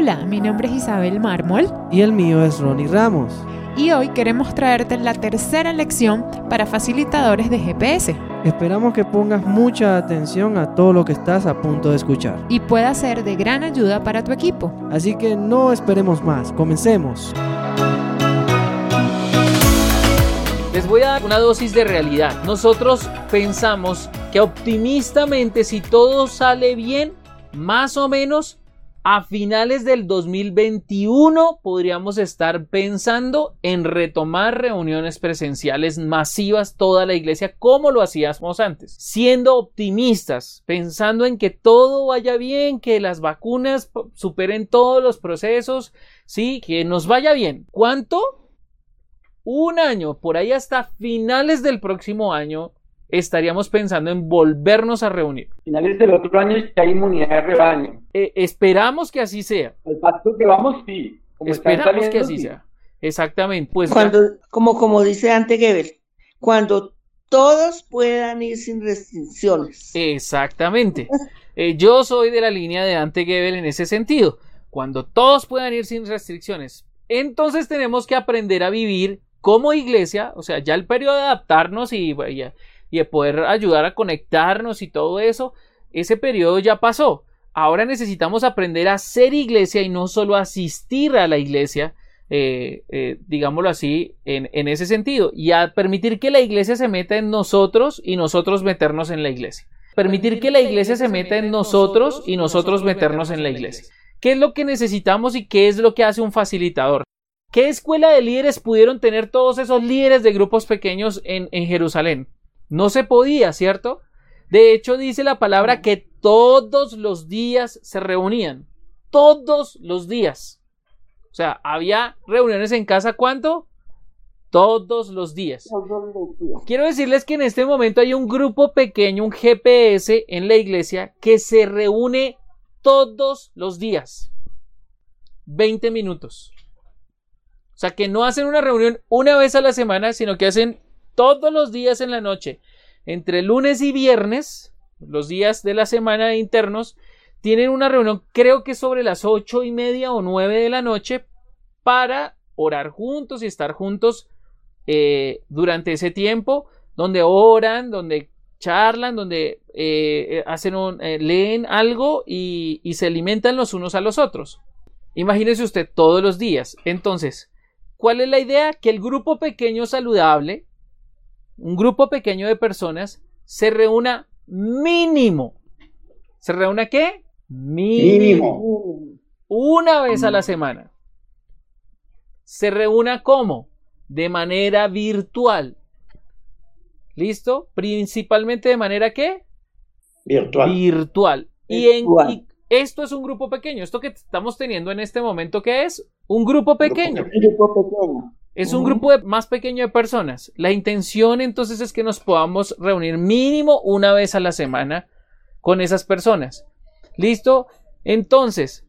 Hola, mi nombre es Isabel Mármol. Y el mío es Ronnie Ramos. Y hoy queremos traerte la tercera lección para facilitadores de GPS. Esperamos que pongas mucha atención a todo lo que estás a punto de escuchar. Y pueda ser de gran ayuda para tu equipo. Así que no esperemos más, comencemos. Les voy a dar una dosis de realidad. Nosotros pensamos que optimistamente si todo sale bien, más o menos a finales del 2021 podríamos estar pensando en retomar reuniones presenciales masivas toda la iglesia como lo hacíamos antes, siendo optimistas, pensando en que todo vaya bien, que las vacunas superen todos los procesos, sí, que nos vaya bien. ¿Cuánto? Un año, por ahí hasta finales del próximo año, estaríamos pensando en volvernos a reunir. Finales del otro año ya hay inmunidad de rebaño. Eh, esperamos que así sea. El pacto que vamos, sí. esperamos que así sea. Exactamente. Pues cuando, como, como dice Ante Gebel, cuando todos puedan ir sin restricciones. Exactamente. Eh, yo soy de la línea de Ante Gebel en ese sentido. Cuando todos puedan ir sin restricciones. Entonces tenemos que aprender a vivir como iglesia, o sea, ya el periodo de adaptarnos y, y, y de poder ayudar a conectarnos y todo eso, ese periodo ya pasó. Ahora necesitamos aprender a ser iglesia y no solo asistir a la iglesia, eh, eh, digámoslo así, en, en, ese sentido, y a permitir que la iglesia se meta en nosotros y nosotros meternos en la iglesia. Permitir que la iglesia se meta en nosotros y nosotros meternos en la iglesia. ¿Qué es lo que necesitamos y qué es lo que hace un facilitador? ¿Qué escuela de líderes pudieron tener todos esos líderes de grupos pequeños en, en Jerusalén? No se podía, ¿cierto? De hecho, dice la palabra que todos los días se reunían. Todos los días. O sea, había reuniones en casa, ¿cuánto? Todos los días. Quiero decirles que en este momento hay un grupo pequeño, un GPS en la iglesia, que se reúne todos los días. 20 minutos. O sea, que no hacen una reunión una vez a la semana, sino que hacen todos los días en la noche, entre lunes y viernes, los días de la semana internos, tienen una reunión, creo que sobre las ocho y media o nueve de la noche, para orar juntos y estar juntos eh, durante ese tiempo, donde oran, donde charlan, donde eh, hacen un, eh, leen algo y, y se alimentan los unos a los otros. Imagínese usted todos los días. Entonces, ¿cuál es la idea? Que el grupo pequeño saludable un grupo pequeño de personas se reúna mínimo. ¿Se reúna qué? Mínimo. Una vez a la semana. Se reúna cómo? De manera virtual. ¿Listo? Principalmente de manera qué? Virtual. Virtual. Y, en, y esto es un grupo pequeño. Esto que estamos teniendo en este momento, ¿qué es? Un grupo pequeño. Un grupo pequeño. Es un grupo más pequeño de personas. La intención entonces es que nos podamos reunir mínimo una vez a la semana con esas personas. ¿Listo? Entonces,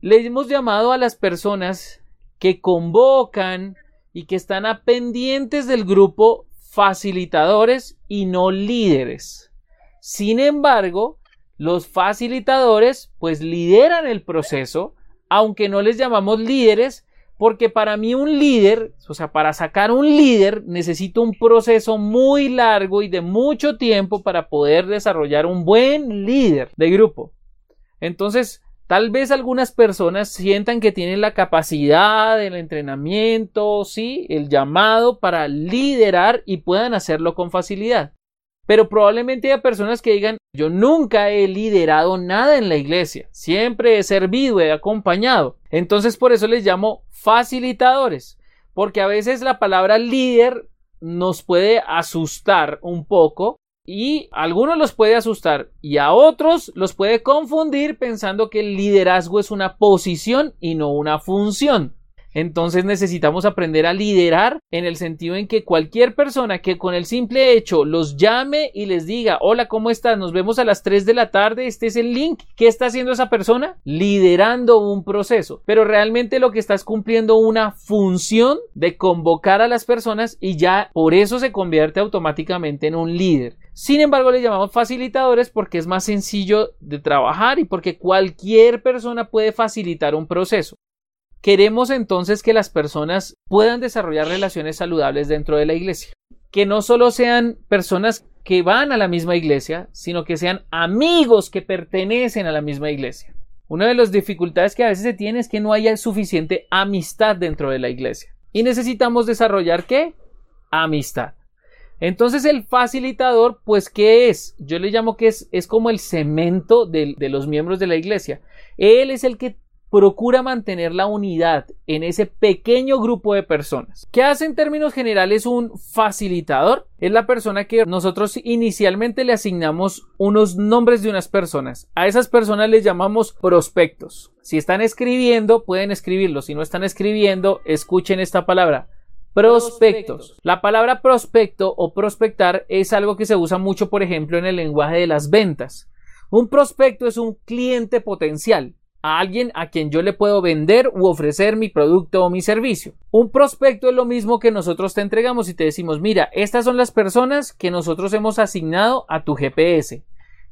le hemos llamado a las personas que convocan y que están a pendientes del grupo facilitadores y no líderes. Sin embargo, los facilitadores pues lideran el proceso, aunque no les llamamos líderes, porque para mí un líder, o sea, para sacar un líder necesito un proceso muy largo y de mucho tiempo para poder desarrollar un buen líder de grupo. Entonces, tal vez algunas personas sientan que tienen la capacidad, el entrenamiento, sí, el llamado para liderar y puedan hacerlo con facilidad. Pero probablemente haya personas que digan, yo nunca he liderado nada en la iglesia, siempre he servido, he acompañado. Entonces por eso les llamo facilitadores, porque a veces la palabra líder nos puede asustar un poco y a algunos los puede asustar y a otros los puede confundir pensando que el liderazgo es una posición y no una función. Entonces necesitamos aprender a liderar en el sentido en que cualquier persona que con el simple hecho los llame y les diga, hola, ¿cómo estás? Nos vemos a las 3 de la tarde, este es el link. ¿Qué está haciendo esa persona? Liderando un proceso. Pero realmente lo que está es cumpliendo una función de convocar a las personas y ya por eso se convierte automáticamente en un líder. Sin embargo, le llamamos facilitadores porque es más sencillo de trabajar y porque cualquier persona puede facilitar un proceso. Queremos entonces que las personas puedan desarrollar relaciones saludables dentro de la iglesia. Que no solo sean personas que van a la misma iglesia, sino que sean amigos que pertenecen a la misma iglesia. Una de las dificultades que a veces se tiene es que no haya suficiente amistad dentro de la iglesia. Y necesitamos desarrollar qué? Amistad. Entonces el facilitador, pues, ¿qué es? Yo le llamo que es, es como el cemento de, de los miembros de la iglesia. Él es el que procura mantener la unidad en ese pequeño grupo de personas. ¿Qué hace en términos generales un facilitador? Es la persona que nosotros inicialmente le asignamos unos nombres de unas personas. A esas personas les llamamos prospectos. Si están escribiendo, pueden escribirlo. Si no están escribiendo, escuchen esta palabra. Prospectos. La palabra prospecto o prospectar es algo que se usa mucho, por ejemplo, en el lenguaje de las ventas. Un prospecto es un cliente potencial a alguien a quien yo le puedo vender u ofrecer mi producto o mi servicio. Un prospecto es lo mismo que nosotros te entregamos y te decimos, mira, estas son las personas que nosotros hemos asignado a tu GPS.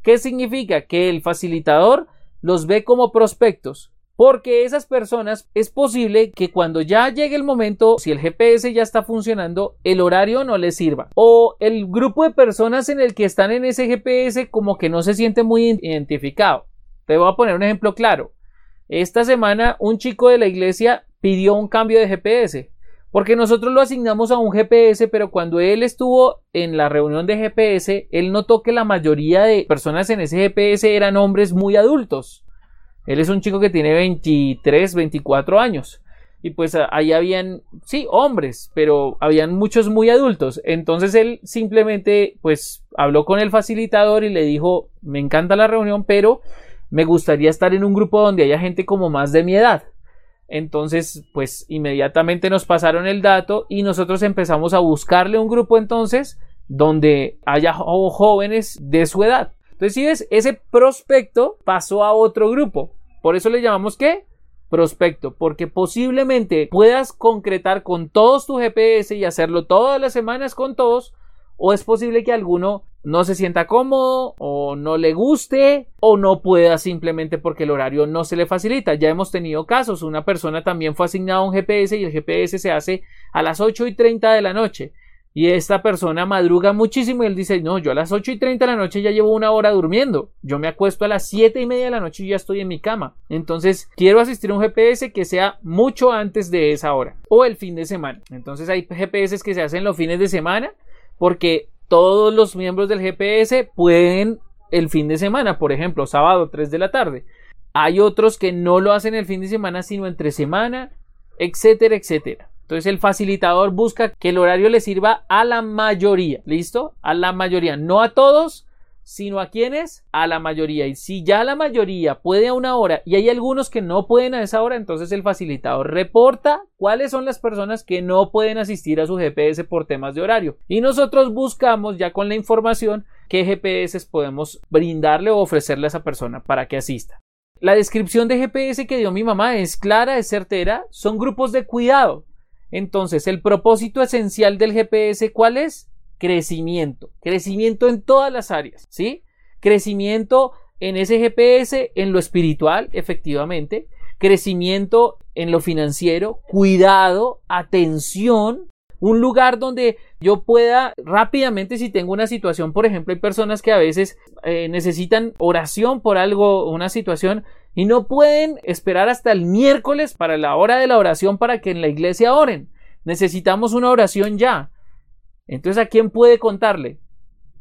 ¿Qué significa? Que el facilitador los ve como prospectos. Porque esas personas es posible que cuando ya llegue el momento, si el GPS ya está funcionando, el horario no les sirva. O el grupo de personas en el que están en ese GPS como que no se siente muy identificado. Te voy a poner un ejemplo claro. Esta semana un chico de la iglesia pidió un cambio de GPS. Porque nosotros lo asignamos a un GPS, pero cuando él estuvo en la reunión de GPS, él notó que la mayoría de personas en ese GPS eran hombres muy adultos. Él es un chico que tiene 23, 24 años. Y pues ahí habían, sí, hombres, pero habían muchos muy adultos. Entonces él simplemente pues habló con el facilitador y le dijo, me encanta la reunión, pero me gustaría estar en un grupo donde haya gente como más de mi edad. Entonces, pues inmediatamente nos pasaron el dato y nosotros empezamos a buscarle un grupo entonces donde haya jóvenes de su edad. Entonces, si ves, ese prospecto pasó a otro grupo. Por eso le llamamos qué? Prospecto, porque posiblemente puedas concretar con todos tu GPS y hacerlo todas las semanas con todos, o es posible que alguno no se sienta cómodo o no le guste o no pueda simplemente porque el horario no se le facilita. Ya hemos tenido casos, una persona también fue asignada a un GPS y el GPS se hace a las 8 y 30 de la noche y esta persona madruga muchísimo y él dice, no, yo a las 8 y 30 de la noche ya llevo una hora durmiendo. Yo me acuesto a las 7 y media de la noche y ya estoy en mi cama. Entonces, quiero asistir a un GPS que sea mucho antes de esa hora o el fin de semana. Entonces, hay GPS que se hacen los fines de semana porque todos los miembros del GPS pueden el fin de semana, por ejemplo, sábado 3 de la tarde. Hay otros que no lo hacen el fin de semana, sino entre semana, etcétera, etcétera. Entonces el facilitador busca que el horario le sirva a la mayoría, ¿listo? A la mayoría, no a todos, sino a quienes, a la mayoría. Y si ya la mayoría puede a una hora y hay algunos que no pueden a esa hora, entonces el facilitador reporta cuáles son las personas que no pueden asistir a su GPS por temas de horario. Y nosotros buscamos ya con la información qué GPS podemos brindarle o ofrecerle a esa persona para que asista. La descripción de GPS que dio mi mamá es clara, es certera, son grupos de cuidado. Entonces, el propósito esencial del GPS, ¿cuál es? Crecimiento, crecimiento en todas las áreas, ¿sí? Crecimiento en ese GPS, en lo espiritual, efectivamente, crecimiento en lo financiero, cuidado, atención, un lugar donde yo pueda rápidamente, si tengo una situación, por ejemplo, hay personas que a veces eh, necesitan oración por algo, una situación, y no pueden esperar hasta el miércoles para la hora de la oración para que en la iglesia oren. Necesitamos una oración ya. Entonces, ¿a quién puede contarle?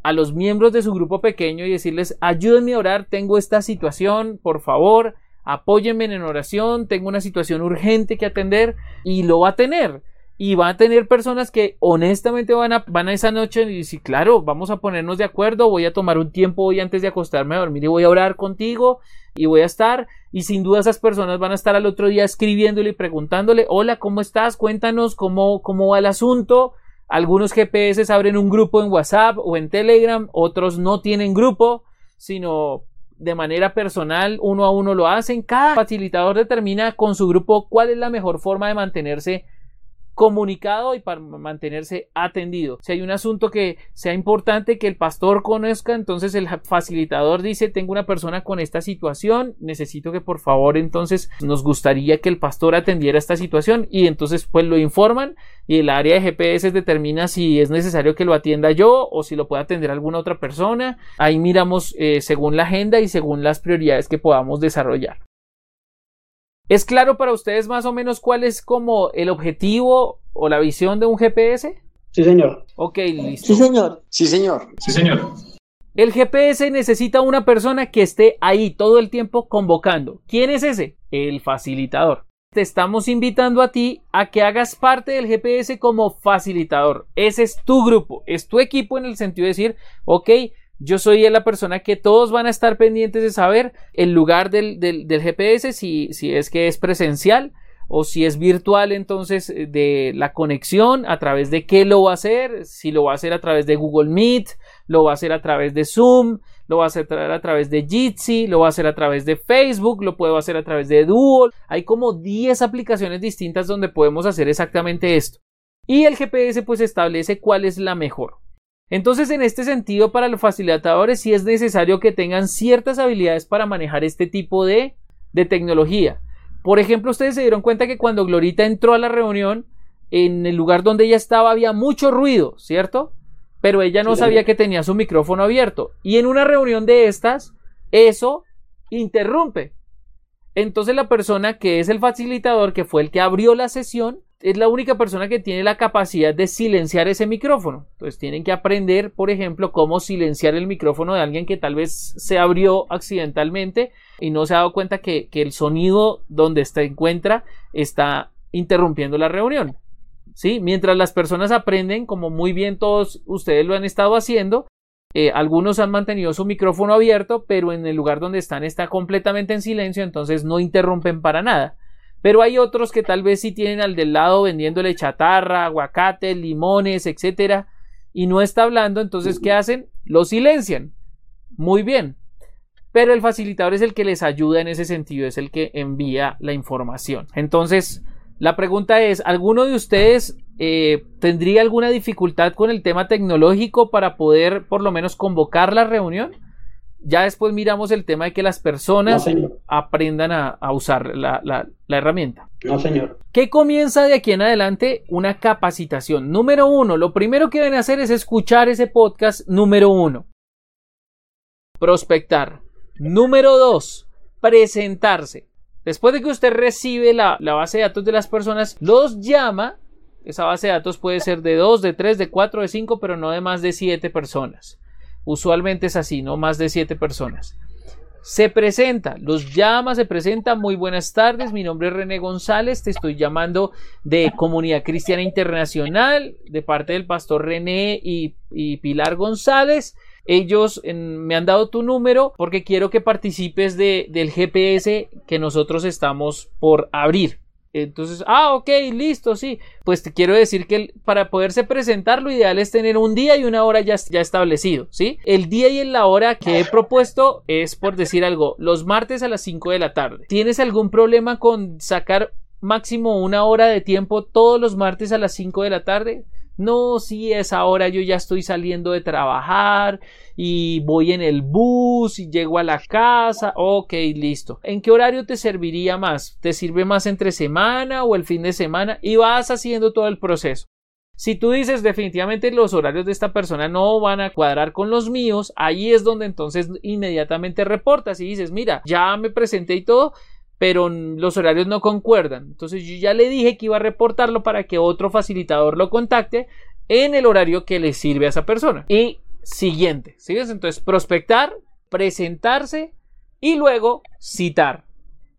A los miembros de su grupo pequeño y decirles, ayúdenme a orar, tengo esta situación, por favor, apóyenme en oración, tengo una situación urgente que atender y lo va a tener. Y va a tener personas que honestamente van a, van a esa noche y decir, claro, vamos a ponernos de acuerdo, voy a tomar un tiempo hoy antes de acostarme a dormir y voy a orar contigo y voy a estar y sin duda esas personas van a estar al otro día escribiéndole y preguntándole, hola, ¿cómo estás? Cuéntanos cómo, cómo va el asunto. Algunos GPS abren un grupo en WhatsApp o en Telegram, otros no tienen grupo, sino de manera personal, uno a uno lo hacen. Cada facilitador determina con su grupo cuál es la mejor forma de mantenerse comunicado y para mantenerse atendido. Si hay un asunto que sea importante que el pastor conozca, entonces el facilitador dice, tengo una persona con esta situación, necesito que por favor entonces nos gustaría que el pastor atendiera esta situación y entonces pues lo informan y el área de GPS determina si es necesario que lo atienda yo o si lo puede atender alguna otra persona. Ahí miramos eh, según la agenda y según las prioridades que podamos desarrollar. ¿Es claro para ustedes más o menos cuál es como el objetivo o la visión de un GPS? Sí, señor. Ok, listo. Sí, señor. Sí, señor. Sí, señor. El GPS necesita una persona que esté ahí todo el tiempo convocando. ¿Quién es ese? El facilitador. Te estamos invitando a ti a que hagas parte del GPS como facilitador. Ese es tu grupo, es tu equipo en el sentido de decir, ok, yo soy la persona que todos van a estar pendientes de saber el lugar del, GPS, si, es que es presencial o si es virtual, entonces eh, de la conexión, a través de qué lo va a hacer, si lo va a hacer a través de Google Meet, lo va a hacer a través de Zoom, lo va a hacer a través de Jitsi, lo va a hacer a través de Facebook, lo puedo hacer a través de Duo. Hay como 10 aplicaciones distintas donde podemos hacer exactamente esto. Y el GPS pues establece cuál es la mejor. Entonces, en este sentido, para los facilitadores sí es necesario que tengan ciertas habilidades para manejar este tipo de, de tecnología. Por ejemplo, ustedes se dieron cuenta que cuando Glorita entró a la reunión, en el lugar donde ella estaba había mucho ruido, ¿cierto? Pero ella no sabía que tenía su micrófono abierto. Y en una reunión de estas, eso interrumpe. Entonces la persona que es el facilitador, que fue el que abrió la sesión, es la única persona que tiene la capacidad de silenciar ese micrófono. Entonces tienen que aprender, por ejemplo, cómo silenciar el micrófono de alguien que tal vez se abrió accidentalmente y no se ha dado cuenta que, el sonido donde se encuentra está interrumpiendo la reunión. ¿Sí? Mientras las personas aprenden, como muy bien todos ustedes lo han estado haciendo, eh, algunos han mantenido su micrófono abierto, pero en el lugar donde están está completamente en silencio, entonces no interrumpen para nada. Pero hay otros que tal vez sí tienen al del lado vendiéndole chatarra, aguacate, limones, etcétera, y no está hablando, entonces ¿qué hacen? Lo silencian. Muy bien. Pero el facilitador es el que les ayuda en ese sentido, es el que envía la información. Entonces, la pregunta es, ¿alguno de ustedes eh, tendría alguna dificultad con el tema tecnológico para poder por lo menos convocar la reunión? Ya después miramos el tema de que las personas aprendan a, usar la, la, herramienta. No, señor. ¿Qué comienza de aquí en adelante? Una capacitación. Número uno, lo primero que deben hacer es escuchar ese podcast número uno. Prospectar. Número dos, presentarse. Después de que usted recibe la, la, base de datos de las personas, los llama. Esa base de datos puede ser de dos, de tres, de cuatro, de cinco, pero no de más de siete personas. Usualmente es así, no más de siete personas. Se presenta, los llama, se presenta. Muy buenas tardes, mi nombre es René González, te estoy llamando de Comunidad Cristiana Internacional, de parte del pastor René y, Pilar González. Ellos me han dado tu número porque quiero que participes de, del GPS que nosotros estamos por abrir. Entonces, ah, ok, listo, sí. Pues te quiero decir que para poderse presentar, lo ideal es tener un día y una hora ya, ya establecido, ¿sí? El día y la hora que he propuesto es, por decir algo, los martes a las 5 de la tarde. ¿Tienes algún problema con sacar máximo una hora de tiempo todos los martes a las 5 de la tarde? No, si es ahora yo ya estoy saliendo de trabajar y voy en el bus y llego a la casa. Ok, listo. ¿En qué horario te serviría más? ¿Te sirve más entre semana o el fin de semana? Y vas haciendo todo el proceso. Si tú dices definitivamente los horarios de esta persona no van a cuadrar con los míos, ahí es donde entonces inmediatamente reportas y dices, mira, ya me presenté y todo, pero los horarios no concuerdan. Entonces yo ya le dije que iba a reportarlo para que otro facilitador lo contacte en el horario que le sirve a esa persona. Y siguiente, ¿sigues? Entonces prospectar, presentarse y luego citar.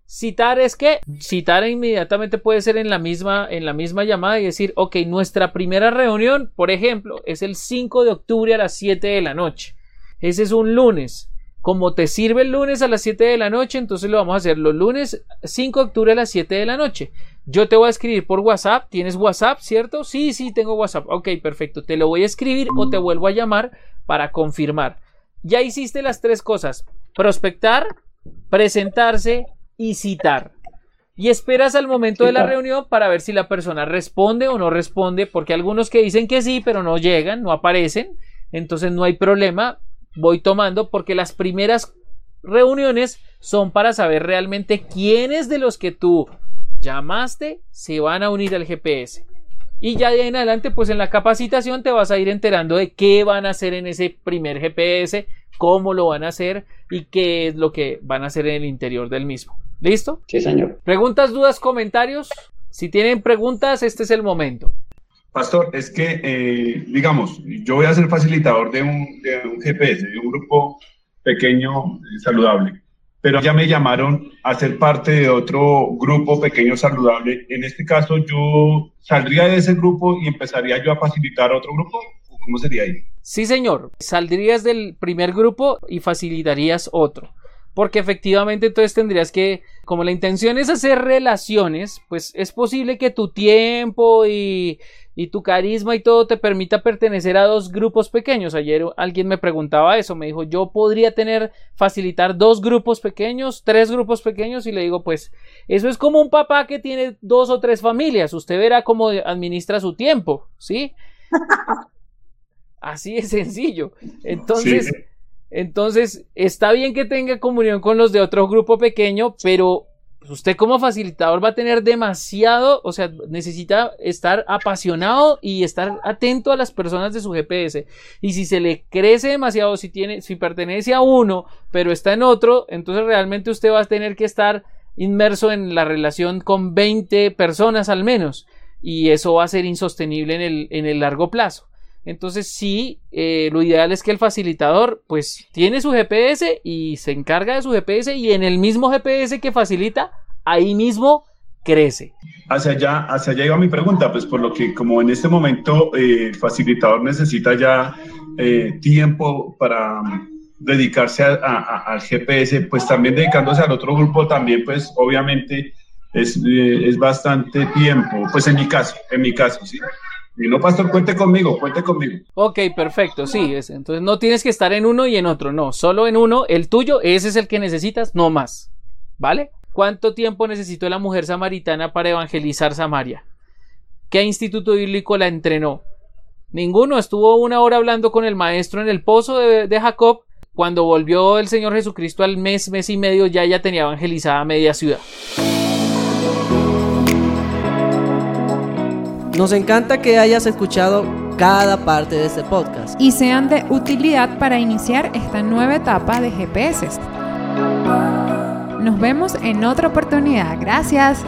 Citar es que citar inmediatamente puede ser en la misma en la misma llamada y decir, ok, nuestra primera reunión, por ejemplo, es el 5 de octubre a las 7 de la noche. Ese es un lunes. Como te sirve el lunes a las 7 de la noche, entonces lo vamos a hacer los lunes 5 de octubre a las 7 de la noche. Yo te voy a escribir por WhatsApp. ¿Tienes WhatsApp, cierto? Sí, sí, tengo WhatsApp. Ok, perfecto. Te lo voy a escribir o te vuelvo a llamar para confirmar. Ya hiciste las tres cosas. Prospectar, presentarse y citar. Y esperas al momento de la reunión para ver si la persona responde o no responde, porque algunos que dicen que sí, pero no llegan, no aparecen. Entonces no hay problema voy tomando porque las primeras reuniones son para saber realmente quiénes de los que tú llamaste se van a unir al GPS. Y ya de ahí en adelante, pues en la capacitación te vas a ir enterando de qué van a hacer en ese primer GPS, cómo lo van a hacer y qué es lo que van a hacer en el interior del mismo. ¿Listo? Sí, señor. ¿Preguntas, dudas, comentarios? Si tienen preguntas, este es el momento. Pastor, es que, eh, digamos, yo voy a ser facilitador de un, de un GPS, de un grupo pequeño eh, saludable, pero ya me llamaron a ser parte de otro grupo pequeño saludable. En este caso, yo saldría de ese grupo y empezaría yo a facilitar otro grupo. ¿Cómo sería ahí? Sí, señor. Saldrías del primer grupo y facilitarías otro porque efectivamente entonces tendrías que, como la intención es hacer relaciones, pues es posible que tu tiempo y, y tu carisma y todo te permita pertenecer a dos grupos pequeños. Ayer alguien me preguntaba eso, me dijo, yo podría tener, facilitar dos grupos pequeños, tres grupos pequeños y le digo, pues eso es como un papá que tiene dos o tres familias, usted verá cómo administra su tiempo, ¿sí? Así es sencillo. Entonces, entonces, está bien que tenga comunión con los de otro grupo pequeño, pero pues, usted como facilitador va a tener demasiado, o sea, necesita estar apasionado y estar atento a las personas de su GPS. Y si se le crece demasiado, si tiene, si pertenece a uno, pero está en otro, entonces realmente usted va a tener que estar inmerso en la relación con 20 personas al menos. Y eso va a ser insostenible en el, en el largo plazo. Entonces sí, eh, lo ideal es que el facilitador pues tiene su GPS y se encarga de su GPS y en el mismo GPS que facilita, ahí mismo crece. Hacia allá, hacia allá iba mi pregunta, pues por lo que como en este momento eh, el facilitador necesita ya eh, tiempo para dedicarse al GPS, pues también dedicándose al otro grupo también pues obviamente es, es bastante tiempo, pues en mi caso, en mi caso, sí. Y no, pastor, cuente conmigo, cuente conmigo. Ok, perfecto, sí. entonces no tienes que estar en uno y en otro, no. Solo en uno, el tuyo, ese es el que necesitas, no más. ¿Vale? ¿Cuánto tiempo necesitó la mujer samaritana para evangelizar Samaria? ¿Qué instituto bíblico la entrenó? Ninguno. Estuvo una hora hablando con el maestro en el pozo de, de Jacob. Cuando volvió el Señor Jesucristo al mes, mes y medio, ya ella tenía evangelizada media ciudad. Nos encanta que hayas escuchado cada parte de este podcast. Y sean de utilidad para iniciar esta nueva etapa de GPS. Nos vemos en otra oportunidad. Gracias.